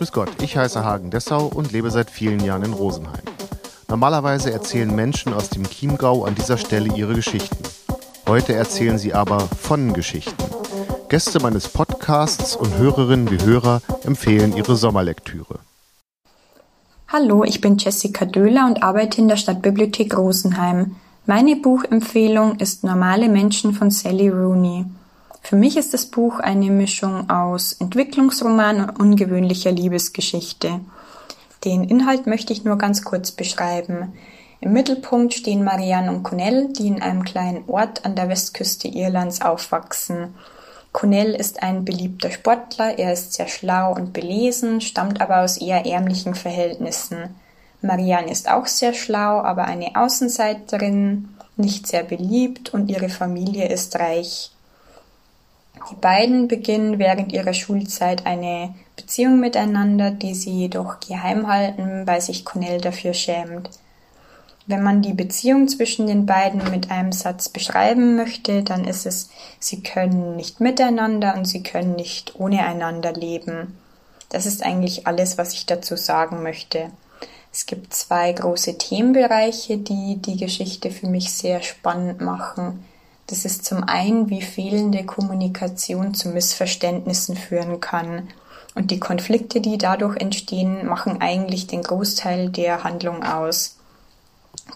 Grüß Gott, ich heiße Hagen Dessau und lebe seit vielen Jahren in Rosenheim. Normalerweise erzählen Menschen aus dem Chiemgau an dieser Stelle ihre Geschichten. Heute erzählen sie aber von Geschichten. Gäste meines Podcasts und Hörerinnen wie Hörer empfehlen ihre Sommerlektüre. Hallo, ich bin Jessica Döhler und arbeite in der Stadtbibliothek Rosenheim. Meine Buchempfehlung ist Normale Menschen von Sally Rooney. Für mich ist das Buch eine Mischung aus Entwicklungsroman und ungewöhnlicher Liebesgeschichte. Den Inhalt möchte ich nur ganz kurz beschreiben. Im Mittelpunkt stehen Marianne und Connell, die in einem kleinen Ort an der Westküste Irlands aufwachsen. Connell ist ein beliebter Sportler, er ist sehr schlau und belesen, stammt aber aus eher ärmlichen Verhältnissen. Marianne ist auch sehr schlau, aber eine Außenseiterin, nicht sehr beliebt und ihre Familie ist reich. Die beiden beginnen während ihrer Schulzeit eine Beziehung miteinander, die sie jedoch geheim halten, weil sich Connell dafür schämt. Wenn man die Beziehung zwischen den beiden mit einem Satz beschreiben möchte, dann ist es, sie können nicht miteinander und sie können nicht ohne einander leben. Das ist eigentlich alles, was ich dazu sagen möchte. Es gibt zwei große Themenbereiche, die die Geschichte für mich sehr spannend machen. Das ist zum einen, wie fehlende Kommunikation zu Missverständnissen führen kann. Und die Konflikte, die dadurch entstehen, machen eigentlich den Großteil der Handlung aus.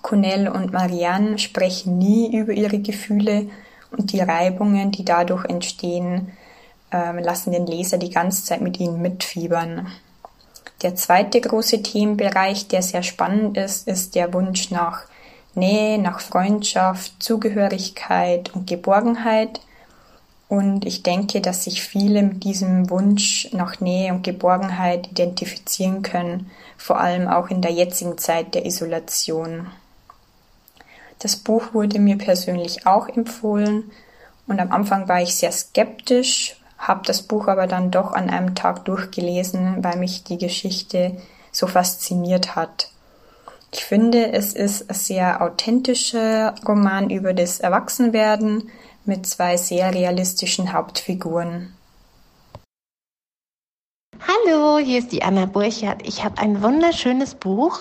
Connell und Marianne sprechen nie über ihre Gefühle und die Reibungen, die dadurch entstehen, äh, lassen den Leser die ganze Zeit mit ihnen mitfiebern. Der zweite große Themenbereich, der sehr spannend ist, ist der Wunsch nach Nähe, nach Freundschaft, Zugehörigkeit und Geborgenheit. Und ich denke, dass sich viele mit diesem Wunsch nach Nähe und Geborgenheit identifizieren können, vor allem auch in der jetzigen Zeit der Isolation. Das Buch wurde mir persönlich auch empfohlen und am Anfang war ich sehr skeptisch, habe das Buch aber dann doch an einem Tag durchgelesen, weil mich die Geschichte so fasziniert hat. Ich finde, es ist ein sehr authentischer Roman über das Erwachsenwerden mit zwei sehr realistischen Hauptfiguren. Hallo, hier ist die Anna Burchert. Ich habe ein wunderschönes Buch.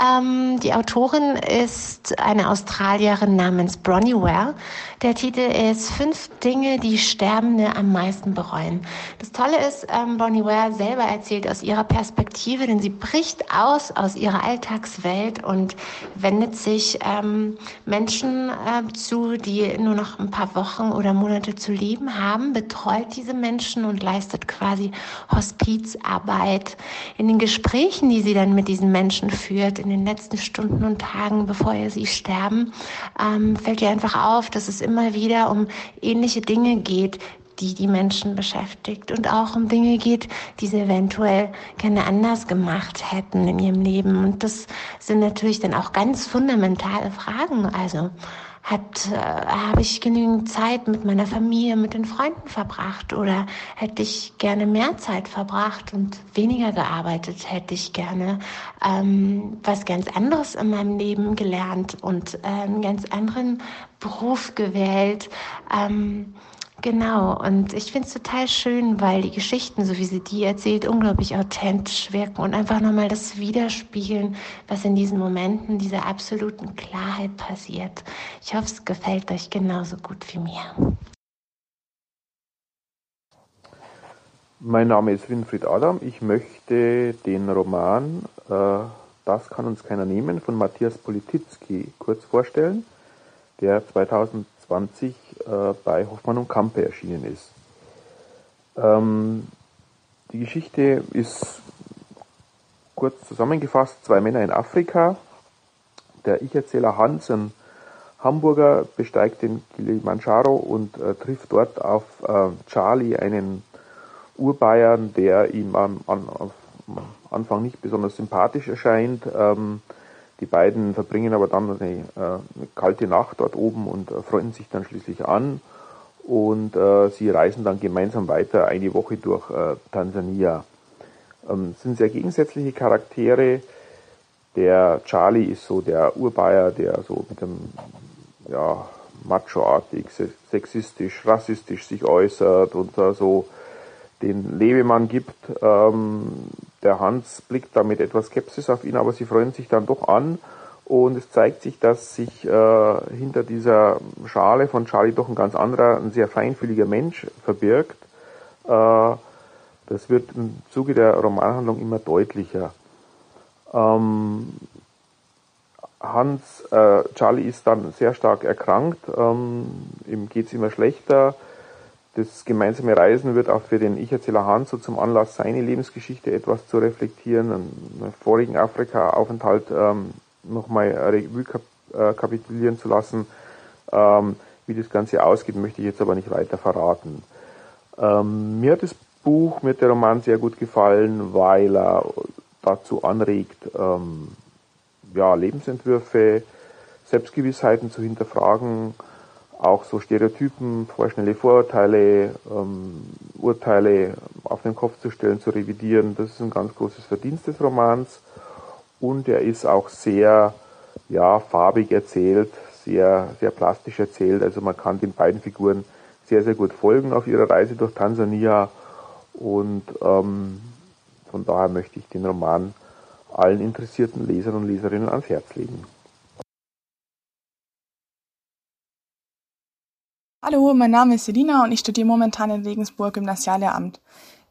Ähm, die Autorin ist eine Australierin namens Bronnie Well. Der Titel ist Fünf Dinge, die Sterbende am meisten bereuen. Das Tolle ist, ähm, Bronnie Well selber erzählt aus ihrer Perspektive, denn sie bricht aus aus ihrer Alltagswelt und wendet sich ähm, Menschen äh, zu, die nur noch ein paar Wochen oder Monate zu leben haben, betreut diese Menschen und leistet quasi Hospiz Justizarbeit, in den Gesprächen, die sie dann mit diesen Menschen führt, in den letzten Stunden und Tagen, bevor sie sterben, ähm, fällt ihr einfach auf, dass es immer wieder um ähnliche Dinge geht, die die Menschen beschäftigt und auch um Dinge geht, die sie eventuell gerne anders gemacht hätten in ihrem Leben. Und das sind natürlich dann auch ganz fundamentale Fragen. Also hat, äh, habe ich genügend Zeit mit meiner Familie, mit den Freunden verbracht oder hätte ich gerne mehr Zeit verbracht und weniger gearbeitet, hätte ich gerne ähm, was ganz anderes in meinem Leben gelernt und äh, einen ganz anderen Beruf gewählt. Ähm, Genau, und ich finde es total schön, weil die Geschichten, so wie sie die erzählt, unglaublich authentisch wirken und einfach nochmal das widerspiegeln, was in diesen Momenten dieser absoluten Klarheit passiert. Ich hoffe, es gefällt euch genauso gut wie mir. Mein Name ist Winfried Adam. Ich möchte den Roman äh, Das kann uns keiner nehmen von Matthias Polititzki kurz vorstellen, der 2000 2020 äh, bei Hoffmann und Kampe erschienen ist. Ähm, die Geschichte ist kurz zusammengefasst, zwei Männer in Afrika. Der Ich-Erzähler Hans, ein Hamburger, besteigt den Kilimanjaro und äh, trifft dort auf äh, Charlie, einen Urbayern, der ihm am, an, am Anfang nicht besonders sympathisch erscheint. Ähm, die beiden verbringen aber dann eine, äh, eine kalte Nacht dort oben und äh, freunden sich dann schließlich an und äh, sie reisen dann gemeinsam weiter eine Woche durch äh, Tansania. Ähm, sind sehr gegensätzliche Charaktere. Der Charlie ist so der Urbayer, der so mit dem ja, machoartig, sexistisch, rassistisch sich äußert und da so den Lebemann gibt. Ähm, der Hans blickt da mit etwas Skepsis auf ihn, aber sie freuen sich dann doch an. Und es zeigt sich, dass sich äh, hinter dieser Schale von Charlie doch ein ganz anderer, ein sehr feinfühliger Mensch verbirgt. Äh, das wird im Zuge der Romanhandlung immer deutlicher. Ähm, Hans, äh, Charlie ist dann sehr stark erkrankt, ähm, ihm geht's immer schlechter. Das gemeinsame Reisen wird auch für den Ich-Erzähler Hans so zum Anlass, seine Lebensgeschichte etwas zu reflektieren, einen vorigen Afrika-Aufenthalt ähm, nochmal Revue kap äh, kapitulieren zu lassen. Ähm, wie das Ganze ausgeht, möchte ich jetzt aber nicht weiter verraten. Ähm, mir hat das Buch, mir hat der Roman sehr gut gefallen, weil er dazu anregt, ähm, ja, Lebensentwürfe, Selbstgewissheiten zu hinterfragen, auch so Stereotypen, vorschnelle Vorurteile, ähm, Urteile auf den Kopf zu stellen, zu revidieren. Das ist ein ganz großes Verdienst des Romans. Und er ist auch sehr, ja, farbig erzählt, sehr, sehr plastisch erzählt. Also man kann den beiden Figuren sehr, sehr gut folgen auf ihrer Reise durch Tansania. Und ähm, von daher möchte ich den Roman allen interessierten Lesern und Leserinnen ans Herz legen. Hallo, mein Name ist Selina und ich studiere momentan in Regensburg Gymnasiallehramt.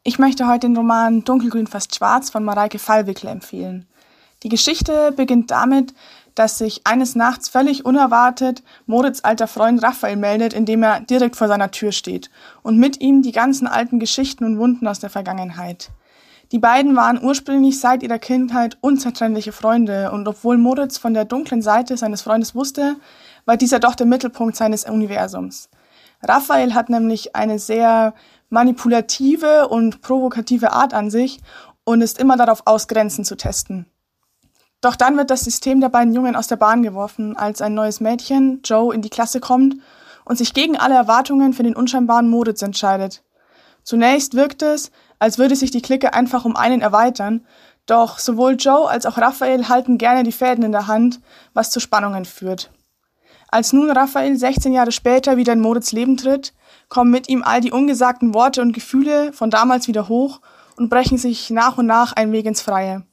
Ich möchte heute den Roman Dunkelgrün fast schwarz von Mareike Fallwickler empfehlen. Die Geschichte beginnt damit, dass sich eines Nachts völlig unerwartet Moritz alter Freund Raphael meldet, indem er direkt vor seiner Tür steht und mit ihm die ganzen alten Geschichten und Wunden aus der Vergangenheit. Die beiden waren ursprünglich seit ihrer Kindheit unzertrennliche Freunde und obwohl Moritz von der dunklen Seite seines Freundes wusste, war dieser doch der Mittelpunkt seines Universums. Raphael hat nämlich eine sehr manipulative und provokative Art an sich und ist immer darauf aus, Grenzen zu testen. Doch dann wird das System der beiden Jungen aus der Bahn geworfen, als ein neues Mädchen, Joe, in die Klasse kommt und sich gegen alle Erwartungen für den unscheinbaren Moritz entscheidet. Zunächst wirkt es, als würde sich die Clique einfach um einen erweitern, doch sowohl Joe als auch Raphael halten gerne die Fäden in der Hand, was zu Spannungen führt. Als nun Raphael 16 Jahre später wieder in Moritz Leben tritt, kommen mit ihm all die ungesagten Worte und Gefühle von damals wieder hoch und brechen sich nach und nach ein Weg ins Freie.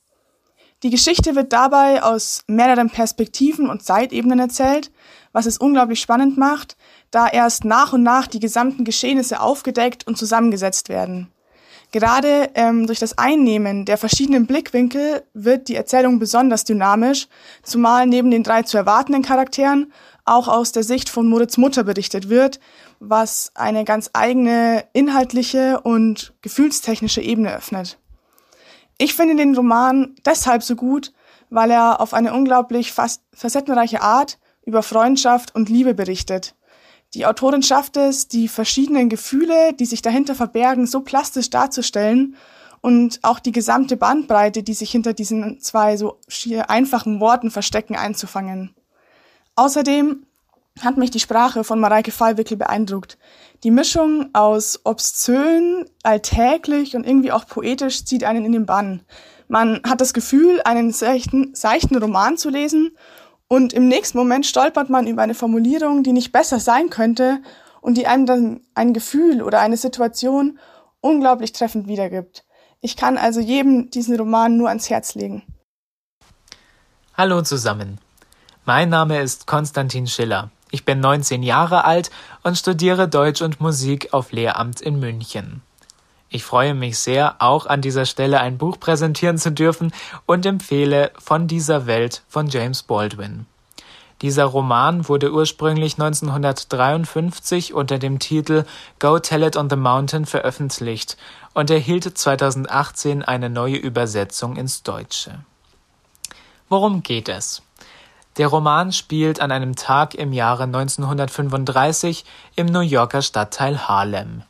Die Geschichte wird dabei aus mehreren Perspektiven und Zeitebenen erzählt, was es unglaublich spannend macht, da erst nach und nach die gesamten Geschehnisse aufgedeckt und zusammengesetzt werden. Gerade ähm, durch das Einnehmen der verschiedenen Blickwinkel wird die Erzählung besonders dynamisch, zumal neben den drei zu erwartenden Charakteren auch aus der Sicht von Moritz Mutter berichtet wird, was eine ganz eigene inhaltliche und gefühlstechnische Ebene öffnet. Ich finde den Roman deshalb so gut, weil er auf eine unglaublich facettenreiche Art über Freundschaft und Liebe berichtet. Die Autorin schafft es, die verschiedenen Gefühle, die sich dahinter verbergen, so plastisch darzustellen und auch die gesamte Bandbreite, die sich hinter diesen zwei so schier einfachen Worten verstecken, einzufangen. Außerdem hat mich die Sprache von Mareike Fallwickel beeindruckt. Die Mischung aus obszön, alltäglich und irgendwie auch poetisch zieht einen in den Bann. Man hat das Gefühl, einen seichten, seichten Roman zu lesen und im nächsten Moment stolpert man über eine Formulierung, die nicht besser sein könnte und die einem dann ein Gefühl oder eine Situation unglaublich treffend wiedergibt. Ich kann also jedem diesen Roman nur ans Herz legen. Hallo zusammen. Mein Name ist Konstantin Schiller. Ich bin 19 Jahre alt und studiere Deutsch und Musik auf Lehramt in München. Ich freue mich sehr, auch an dieser Stelle ein Buch präsentieren zu dürfen und empfehle Von dieser Welt von James Baldwin. Dieser Roman wurde ursprünglich 1953 unter dem Titel Go Tell It on the Mountain veröffentlicht und erhielt 2018 eine neue Übersetzung ins Deutsche. Worum geht es? Der Roman spielt an einem Tag im Jahre 1935 im New Yorker Stadtteil Harlem.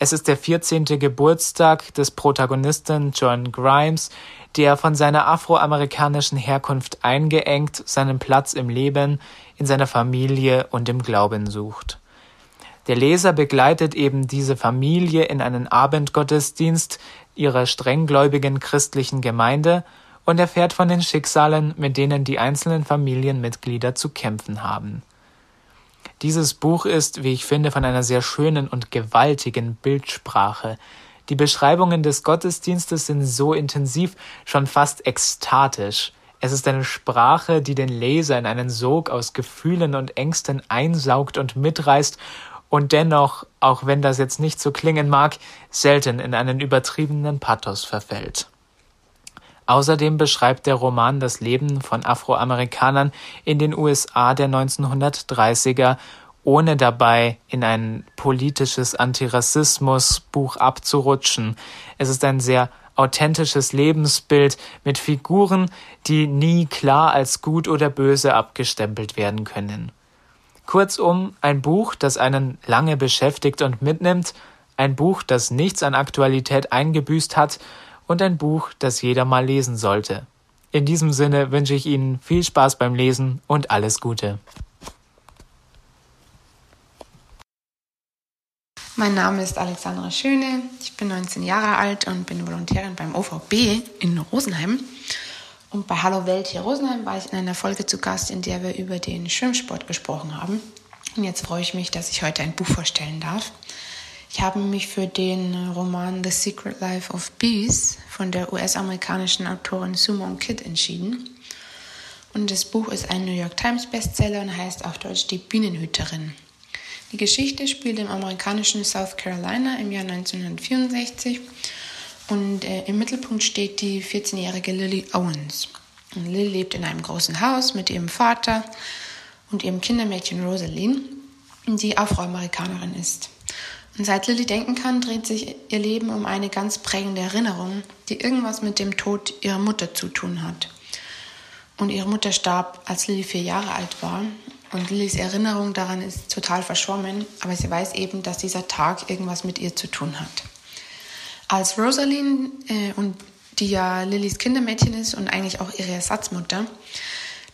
Es ist der 14. Geburtstag des Protagonisten John Grimes, der von seiner afroamerikanischen Herkunft eingeengt seinen Platz im Leben, in seiner Familie und im Glauben sucht. Der Leser begleitet eben diese Familie in einen Abendgottesdienst ihrer strenggläubigen christlichen Gemeinde und erfährt von den Schicksalen, mit denen die einzelnen Familienmitglieder zu kämpfen haben. Dieses Buch ist, wie ich finde, von einer sehr schönen und gewaltigen Bildsprache. Die Beschreibungen des Gottesdienstes sind so intensiv, schon fast ekstatisch. Es ist eine Sprache, die den Leser in einen Sog aus Gefühlen und Ängsten einsaugt und mitreißt und dennoch, auch wenn das jetzt nicht so klingen mag, selten in einen übertriebenen Pathos verfällt. Außerdem beschreibt der Roman das Leben von Afroamerikanern in den USA der 1930er, ohne dabei in ein politisches Antirassismus-Buch abzurutschen. Es ist ein sehr authentisches Lebensbild mit Figuren, die nie klar als gut oder böse abgestempelt werden können. Kurzum, ein Buch, das einen lange beschäftigt und mitnimmt, ein Buch, das nichts an Aktualität eingebüßt hat und ein Buch, das jeder mal lesen sollte. In diesem Sinne wünsche ich Ihnen viel Spaß beim Lesen und alles Gute. Mein Name ist Alexandra Schöne, ich bin 19 Jahre alt und bin Volontärin beim OVB in Rosenheim. Und bei Hallo Welt hier Rosenheim war ich in einer Folge zu Gast, in der wir über den Schwimmsport gesprochen haben. Und jetzt freue ich mich, dass ich heute ein Buch vorstellen darf. Ich habe mich für den Roman The Secret Life of Bees von der US-amerikanischen Autorin Sumon Kidd entschieden. Und das Buch ist ein New York Times Bestseller und heißt auf Deutsch Die Bienenhüterin. Die Geschichte spielt im amerikanischen South Carolina im Jahr 1964 und äh, im Mittelpunkt steht die 14-jährige Lily Owens. Und Lily lebt in einem großen Haus mit ihrem Vater und ihrem Kindermädchen Rosaline, die Afroamerikanerin ist. Und seit Lily denken kann, dreht sich ihr Leben um eine ganz prägende Erinnerung, die irgendwas mit dem Tod ihrer Mutter zu tun hat. Und ihre Mutter starb, als Lily vier Jahre alt war. Und Lillys Erinnerung daran ist total verschwommen, aber sie weiß eben, dass dieser Tag irgendwas mit ihr zu tun hat. Als Rosaline, äh, und die ja Lillys Kindermädchen ist und eigentlich auch ihre Ersatzmutter,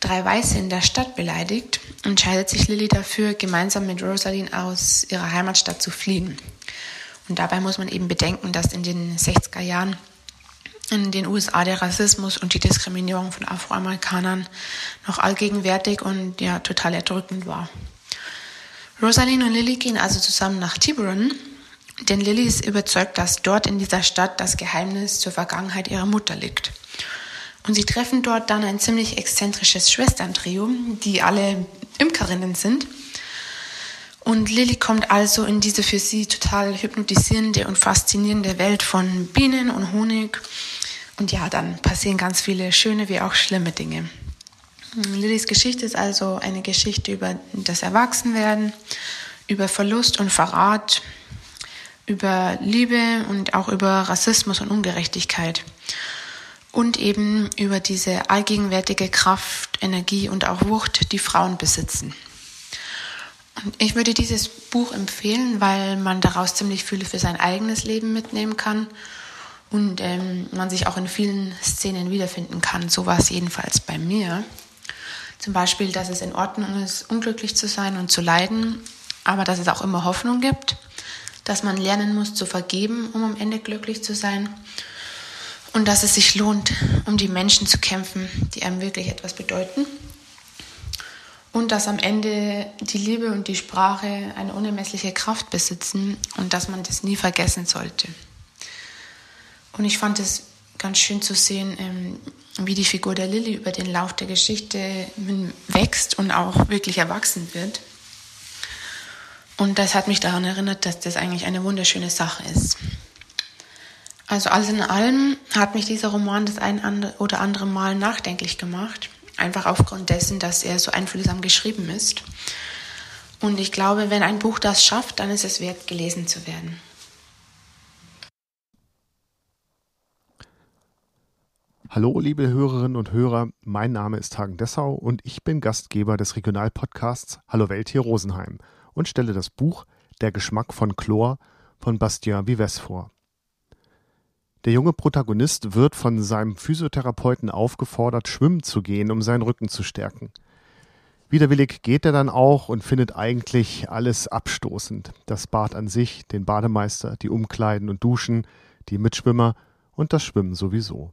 drei Weiße in der Stadt beleidigt, entscheidet sich Lilly dafür, gemeinsam mit Rosaline aus ihrer Heimatstadt zu fliehen. Und dabei muss man eben bedenken, dass in den 60er Jahren in den USA der Rassismus und die Diskriminierung von Afroamerikanern noch allgegenwärtig und ja total erdrückend war. Rosaline und Lilly gehen also zusammen nach Tiburon denn Lilly ist überzeugt, dass dort in dieser Stadt das Geheimnis zur Vergangenheit ihrer Mutter liegt. Und sie treffen dort dann ein ziemlich exzentrisches Schwesterntrio, die alle Imkerinnen sind. Und Lilly kommt also in diese für sie total hypnotisierende und faszinierende Welt von Bienen und Honig. Und ja, dann passieren ganz viele schöne wie auch schlimme Dinge. Lillys Geschichte ist also eine Geschichte über das Erwachsenwerden, über Verlust und Verrat, über Liebe und auch über Rassismus und Ungerechtigkeit. Und eben über diese allgegenwärtige Kraft, Energie und auch Wucht, die Frauen besitzen. Und ich würde dieses Buch empfehlen, weil man daraus ziemlich viel für sein eigenes Leben mitnehmen kann und ähm, man sich auch in vielen Szenen wiederfinden kann. So war es jedenfalls bei mir. Zum Beispiel, dass es in Ordnung ist, unglücklich zu sein und zu leiden, aber dass es auch immer Hoffnung gibt dass man lernen muss zu vergeben, um am Ende glücklich zu sein. Und dass es sich lohnt, um die Menschen zu kämpfen, die einem wirklich etwas bedeuten. Und dass am Ende die Liebe und die Sprache eine unermessliche Kraft besitzen und dass man das nie vergessen sollte. Und ich fand es ganz schön zu sehen, ähm, wie die Figur der Lilly über den Lauf der Geschichte wächst und auch wirklich erwachsen wird. Und das hat mich daran erinnert, dass das eigentlich eine wunderschöne Sache ist. Also alles in allem hat mich dieser Roman das ein oder andere Mal nachdenklich gemacht. Einfach aufgrund dessen, dass er so einfühlsam geschrieben ist. Und ich glaube, wenn ein Buch das schafft, dann ist es wert, gelesen zu werden. Hallo, liebe Hörerinnen und Hörer, mein Name ist Hagen Dessau und ich bin Gastgeber des Regionalpodcasts Hallo Welt hier Rosenheim und stelle das Buch Der Geschmack von Chlor von Bastien Vives vor. Der junge Protagonist wird von seinem Physiotherapeuten aufgefordert, schwimmen zu gehen, um seinen Rücken zu stärken. Widerwillig geht er dann auch und findet eigentlich alles abstoßend. Das Bad an sich, den Bademeister, die Umkleiden und Duschen, die Mitschwimmer und das Schwimmen sowieso.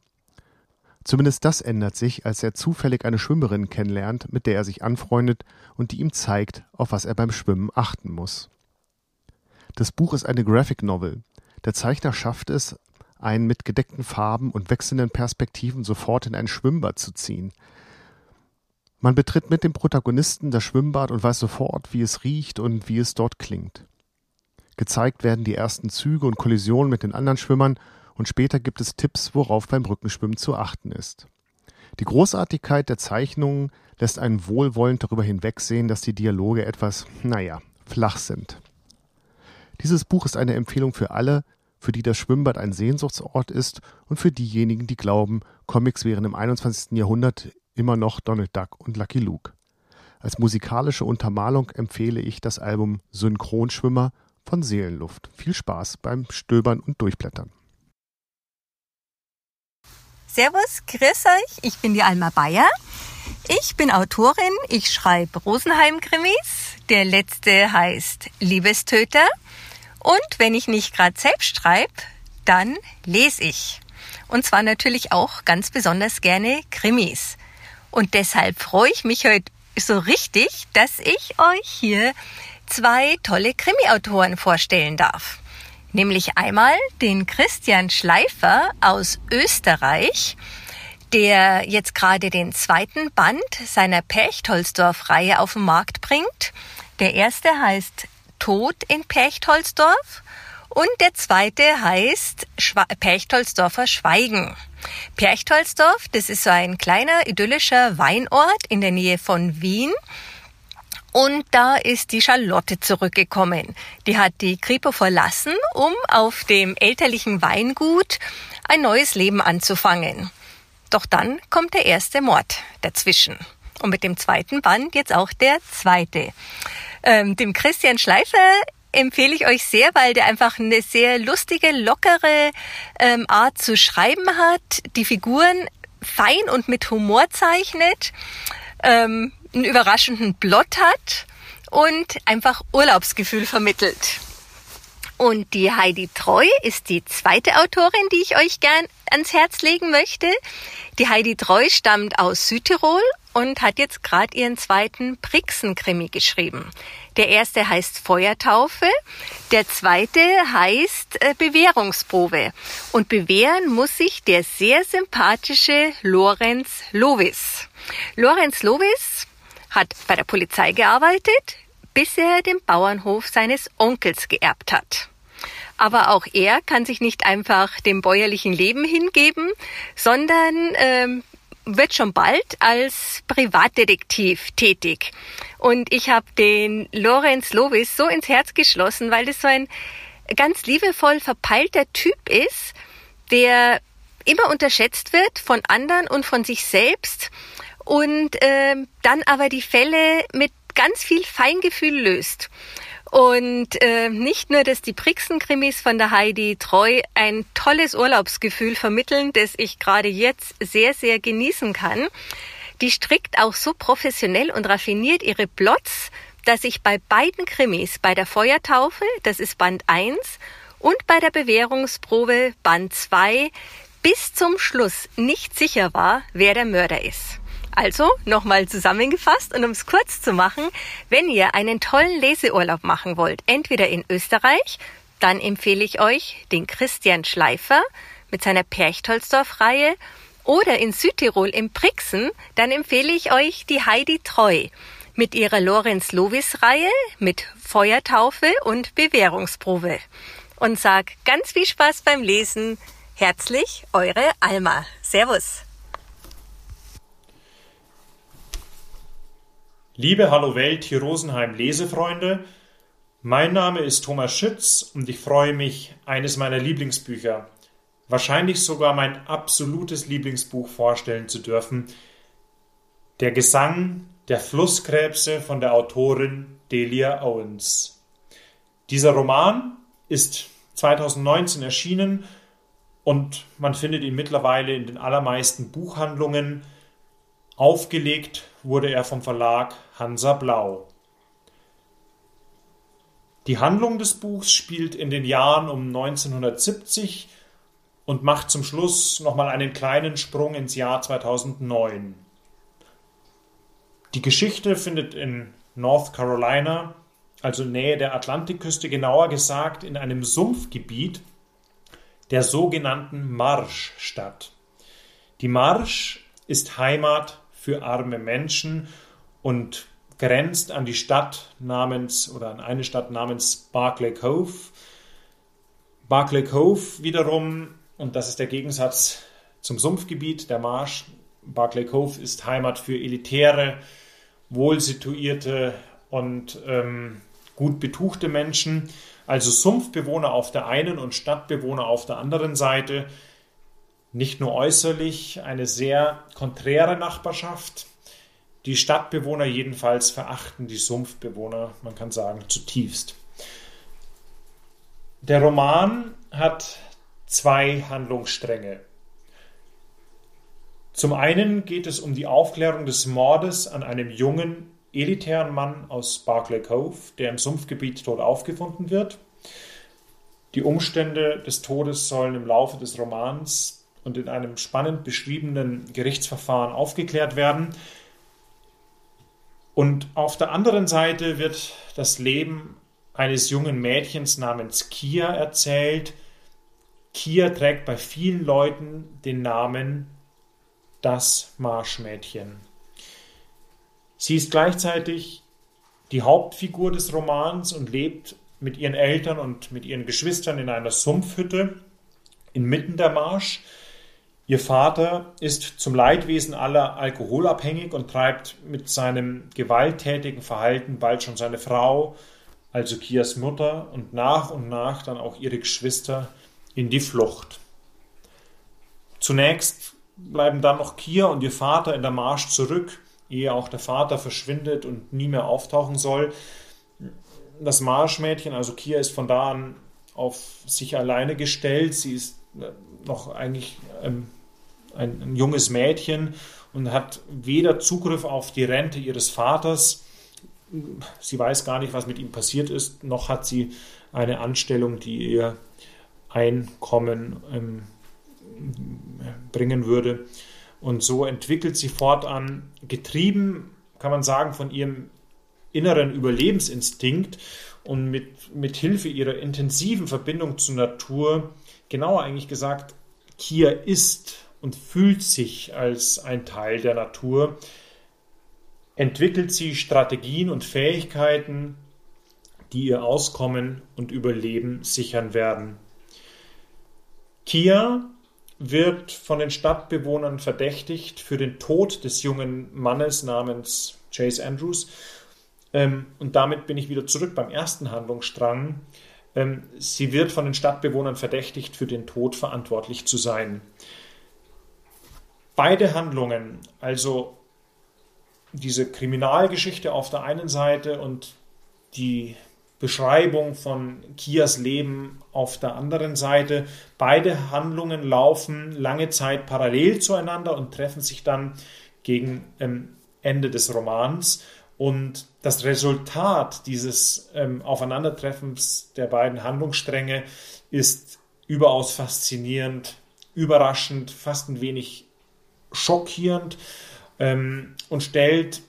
Zumindest das ändert sich, als er zufällig eine Schwimmerin kennenlernt, mit der er sich anfreundet und die ihm zeigt, auf was er beim Schwimmen achten muss. Das Buch ist eine Graphic Novel. Der Zeichner schafft es, einen mit gedeckten Farben und wechselnden Perspektiven sofort in ein Schwimmbad zu ziehen. Man betritt mit dem Protagonisten das Schwimmbad und weiß sofort, wie es riecht und wie es dort klingt. Gezeigt werden die ersten Züge und Kollisionen mit den anderen Schwimmern und später gibt es Tipps, worauf beim Brückenschwimmen zu achten ist. Die Großartigkeit der Zeichnungen lässt einen wohlwollend darüber hinwegsehen, dass die Dialoge etwas, naja, flach sind. Dieses Buch ist eine Empfehlung für alle, für die das Schwimmbad ein Sehnsuchtsort ist und für diejenigen, die glauben, Comics wären im 21. Jahrhundert immer noch Donald Duck und Lucky Luke. Als musikalische Untermalung empfehle ich das Album Synchronschwimmer von Seelenluft. Viel Spaß beim Stöbern und Durchblättern. Servus, grüß euch, ich bin die Alma Bayer. Ich bin Autorin, ich schreibe Rosenheim-Krimis. Der letzte heißt Liebestöter und wenn ich nicht gerade selbst schreibe, dann lese ich. Und zwar natürlich auch ganz besonders gerne Krimis. Und deshalb freue ich mich heute so richtig, dass ich euch hier zwei tolle Krimi-Autoren vorstellen darf. Nämlich einmal den Christian Schleifer aus Österreich, der jetzt gerade den zweiten Band seiner Perchtoldsdorf-Reihe auf den Markt bringt. Der erste heißt Tod in Perchtoldsdorf und der zweite heißt Schwa Perchtoldsdorfer Schweigen. Perchtoldsdorf, das ist so ein kleiner idyllischer Weinort in der Nähe von Wien. Und da ist die Charlotte zurückgekommen. Die hat die Kripo verlassen, um auf dem elterlichen Weingut ein neues Leben anzufangen. Doch dann kommt der erste Mord dazwischen. Und mit dem zweiten Band jetzt auch der zweite. Ähm, dem Christian Schleifer empfehle ich euch sehr, weil der einfach eine sehr lustige, lockere ähm, Art zu schreiben hat, die Figuren fein und mit Humor zeichnet, ähm, einen überraschenden Plot hat und einfach Urlaubsgefühl vermittelt. Und die Heidi Treu ist die zweite Autorin, die ich euch gern ans Herz legen möchte. Die Heidi Treu stammt aus Südtirol und hat jetzt gerade ihren zweiten Brixen-Krimi geschrieben. Der erste heißt Feuertaufe, der zweite heißt äh, Bewährungsprobe. Und bewähren muss sich der sehr sympathische Lorenz Lovis. Lorenz Lovis hat bei der Polizei gearbeitet, bis er den Bauernhof seines Onkels geerbt hat. Aber auch er kann sich nicht einfach dem bäuerlichen Leben hingeben, sondern ähm, wird schon bald als Privatdetektiv tätig. Und ich habe den Lorenz Lovis so ins Herz geschlossen, weil das so ein ganz liebevoll verpeilter Typ ist, der immer unterschätzt wird von anderen und von sich selbst und äh, dann aber die Fälle mit ganz viel Feingefühl löst. Und äh, nicht nur, dass die Brixen-Krimis von der Heidi Treu ein tolles Urlaubsgefühl vermitteln, das ich gerade jetzt sehr, sehr genießen kann. Die strickt auch so professionell und raffiniert ihre Plots, dass ich bei beiden Krimis, bei der Feuertaufe, das ist Band 1, und bei der Bewährungsprobe Band 2, bis zum Schluss nicht sicher war, wer der Mörder ist. Also nochmal zusammengefasst und um es kurz zu machen, wenn ihr einen tollen Leseurlaub machen wollt, entweder in Österreich, dann empfehle ich euch den Christian Schleifer mit seiner Perchtoldsdorf-Reihe oder in Südtirol im Brixen, dann empfehle ich euch die Heidi Treu mit ihrer Lorenz Lovis Reihe mit Feuertaufe und Bewährungsprobe. Und sag ganz viel Spaß beim Lesen. Herzlich, eure Alma. Servus. Liebe Hallo Welt hier Rosenheim Lesefreunde, mein Name ist Thomas Schütz und ich freue mich, eines meiner Lieblingsbücher, wahrscheinlich sogar mein absolutes Lieblingsbuch vorstellen zu dürfen, Der Gesang der Flusskrebse von der Autorin Delia Owens. Dieser Roman ist 2019 erschienen und man findet ihn mittlerweile in den allermeisten Buchhandlungen. Aufgelegt wurde er vom Verlag Hansa Blau. Die Handlung des Buchs spielt in den Jahren um 1970 und macht zum Schluss nochmal einen kleinen Sprung ins Jahr 2009. Die Geschichte findet in North Carolina, also Nähe der Atlantikküste, genauer gesagt in einem Sumpfgebiet, der sogenannten Marschstadt. Die Marsch ist Heimat für arme Menschen und grenzt an die Stadt namens oder an eine Stadt namens Barclay Cove. Barclay Cove wiederum, und das ist der Gegensatz zum Sumpfgebiet der Marsch, Barclay Cove ist Heimat für elitäre, wohlsituierte und ähm, gut betuchte Menschen, also Sumpfbewohner auf der einen und Stadtbewohner auf der anderen Seite. Nicht nur äußerlich eine sehr konträre Nachbarschaft. Die Stadtbewohner jedenfalls verachten die Sumpfbewohner, man kann sagen, zutiefst. Der Roman hat zwei Handlungsstränge. Zum einen geht es um die Aufklärung des Mordes an einem jungen, elitären Mann aus Barclay Cove, der im Sumpfgebiet tot aufgefunden wird. Die Umstände des Todes sollen im Laufe des Romans und in einem spannend beschriebenen Gerichtsverfahren aufgeklärt werden. Und auf der anderen Seite wird das Leben eines jungen Mädchens namens Kia erzählt. Kia trägt bei vielen Leuten den Namen das Marschmädchen. Sie ist gleichzeitig die Hauptfigur des Romans und lebt mit ihren Eltern und mit ihren Geschwistern in einer Sumpfhütte inmitten der Marsch. Ihr Vater ist zum Leidwesen aller alkoholabhängig und treibt mit seinem gewalttätigen Verhalten bald schon seine Frau, also Kias Mutter, und nach und nach dann auch ihre Geschwister in die Flucht. Zunächst bleiben dann noch Kia und ihr Vater in der Marsch zurück, ehe auch der Vater verschwindet und nie mehr auftauchen soll. Das Marschmädchen, also Kia, ist von da an auf sich alleine gestellt. Sie ist äh, noch eigentlich ähm, ein, ein junges Mädchen und hat weder Zugriff auf die Rente ihres Vaters, sie weiß gar nicht, was mit ihm passiert ist, noch hat sie eine Anstellung, die ihr Einkommen ähm, bringen würde. Und so entwickelt sie fortan, getrieben, kann man sagen, von ihrem inneren Überlebensinstinkt und mit, mit Hilfe ihrer intensiven Verbindung zur Natur, genauer eigentlich gesagt, Kia ist und fühlt sich als ein Teil der Natur, entwickelt sie Strategien und Fähigkeiten, die ihr Auskommen und Überleben sichern werden. Kia wird von den Stadtbewohnern verdächtigt für den Tod des jungen Mannes namens Chase Andrews. Ähm, und damit bin ich wieder zurück beim ersten Handlungsstrang. Ähm, sie wird von den Stadtbewohnern verdächtigt, für den Tod verantwortlich zu sein. Beide Handlungen, also diese Kriminalgeschichte auf der einen Seite und die Beschreibung von Kias Leben auf der anderen Seite. Beide Handlungen laufen lange Zeit parallel zueinander und treffen sich dann gegen ähm, Ende des Romans. Und das Resultat dieses ähm, Aufeinandertreffens der beiden Handlungsstränge ist überaus faszinierend, überraschend, fast ein wenig schockierend ähm, und stellt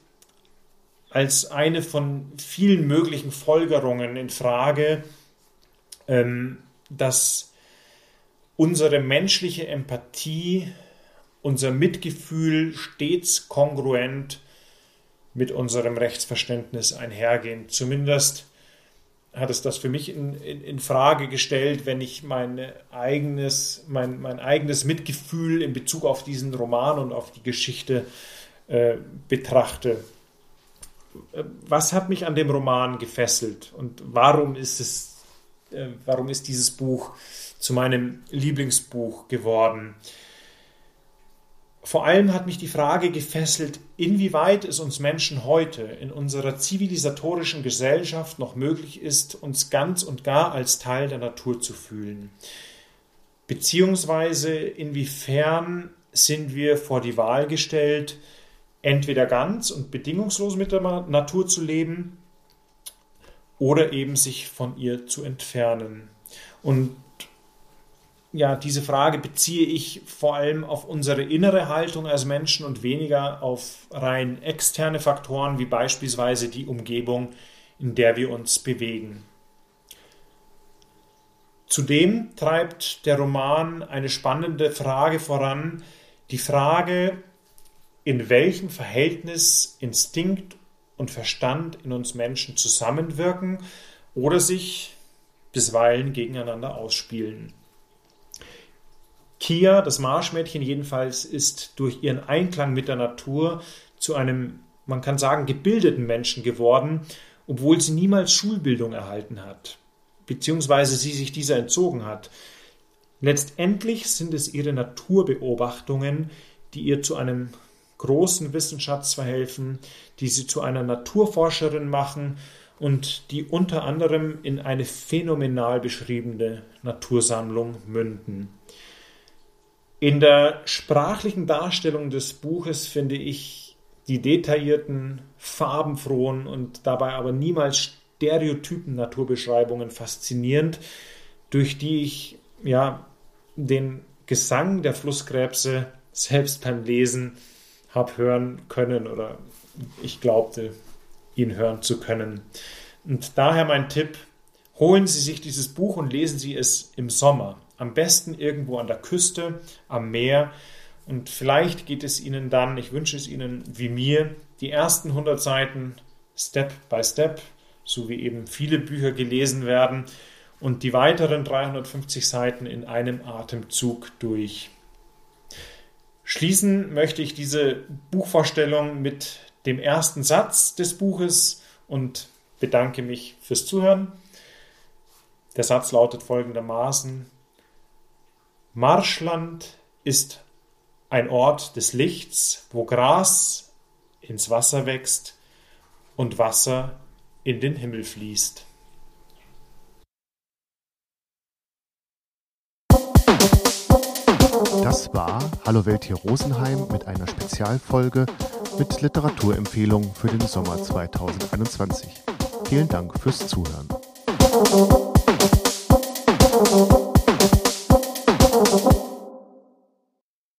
als eine von vielen möglichen Folgerungen in Frage, ähm, dass unsere menschliche Empathie, unser Mitgefühl stets kongruent mit unserem Rechtsverständnis einhergehen. Zumindest hat es das für mich in, in, in Frage gestellt, wenn ich mein eigenes, mein, mein eigenes Mitgefühl in Bezug auf diesen Roman und auf die Geschichte äh, betrachte was hat mich an dem Roman gefesselt und warum ist es, äh, warum ist dieses Buch zu meinem Lieblingsbuch geworden? Vor allem hat mich die Frage gefesselt, inwieweit es uns Menschen heute in unserer zivilisatorischen Gesellschaft noch möglich ist, uns ganz und gar als Teil der Natur zu fühlen. Beziehungsweise inwiefern sind wir vor die Wahl gestellt, entweder ganz und bedingungslos mit der Natur zu leben oder eben sich von ihr zu entfernen. Und ja, diese Frage beziehe ich vor allem auf unsere innere Haltung als Menschen und weniger auf rein externe Faktoren wie beispielsweise die Umgebung, in der wir uns bewegen. Zudem treibt der Roman eine spannende Frage voran, die Frage, in welchem Verhältnis Instinkt und Verstand in uns Menschen zusammenwirken oder sich bisweilen gegeneinander ausspielen. Kia, das Marschmädchen jedenfalls, ist durch ihren Einklang mit der Natur zu einem, man kann sagen, gebildeten Menschen geworden, obwohl sie niemals Schulbildung erhalten hat, beziehungsweise sie sich dieser entzogen hat. Letztendlich sind es ihre Naturbeobachtungen, die ihr zu einem großen Wissensschatz verhelfen, die sie zu einer Naturforscherin machen und die unter anderem in eine phänomenal beschriebene Natursammlung münden. In der sprachlichen Darstellung des Buches finde ich die detaillierten, farbenfrohen und dabei aber niemals stereotypen Naturbeschreibungen faszinierend, durch die ich ja den Gesang der Flusskrebse selbst beim Lesen habe hören können oder ich glaubte, ihn hören zu können. Und daher mein Tipp, holen Sie sich dieses Buch und lesen Sie es im Sommer. Am besten irgendwo an der Küste, am Meer. Und vielleicht geht es Ihnen dann, ich wünsche es Ihnen wie mir, die ersten 100 Seiten Step by Step, so wie eben viele Bücher gelesen werden, und die weiteren 350 Seiten in einem Atemzug durch. Schließen möchte ich diese Buchvorstellung mit dem ersten Satz des Buches und bedanke mich fürs Zuhören. Der Satz lautet folgendermaßen Marschland ist ein Ort des Lichts, wo Gras ins Wasser wächst und Wasser in den Himmel fließt. Das war Hallo Welt hier Rosenheim mit einer Spezialfolge mit Literaturempfehlungen für den Sommer 2021. Vielen Dank fürs Zuhören.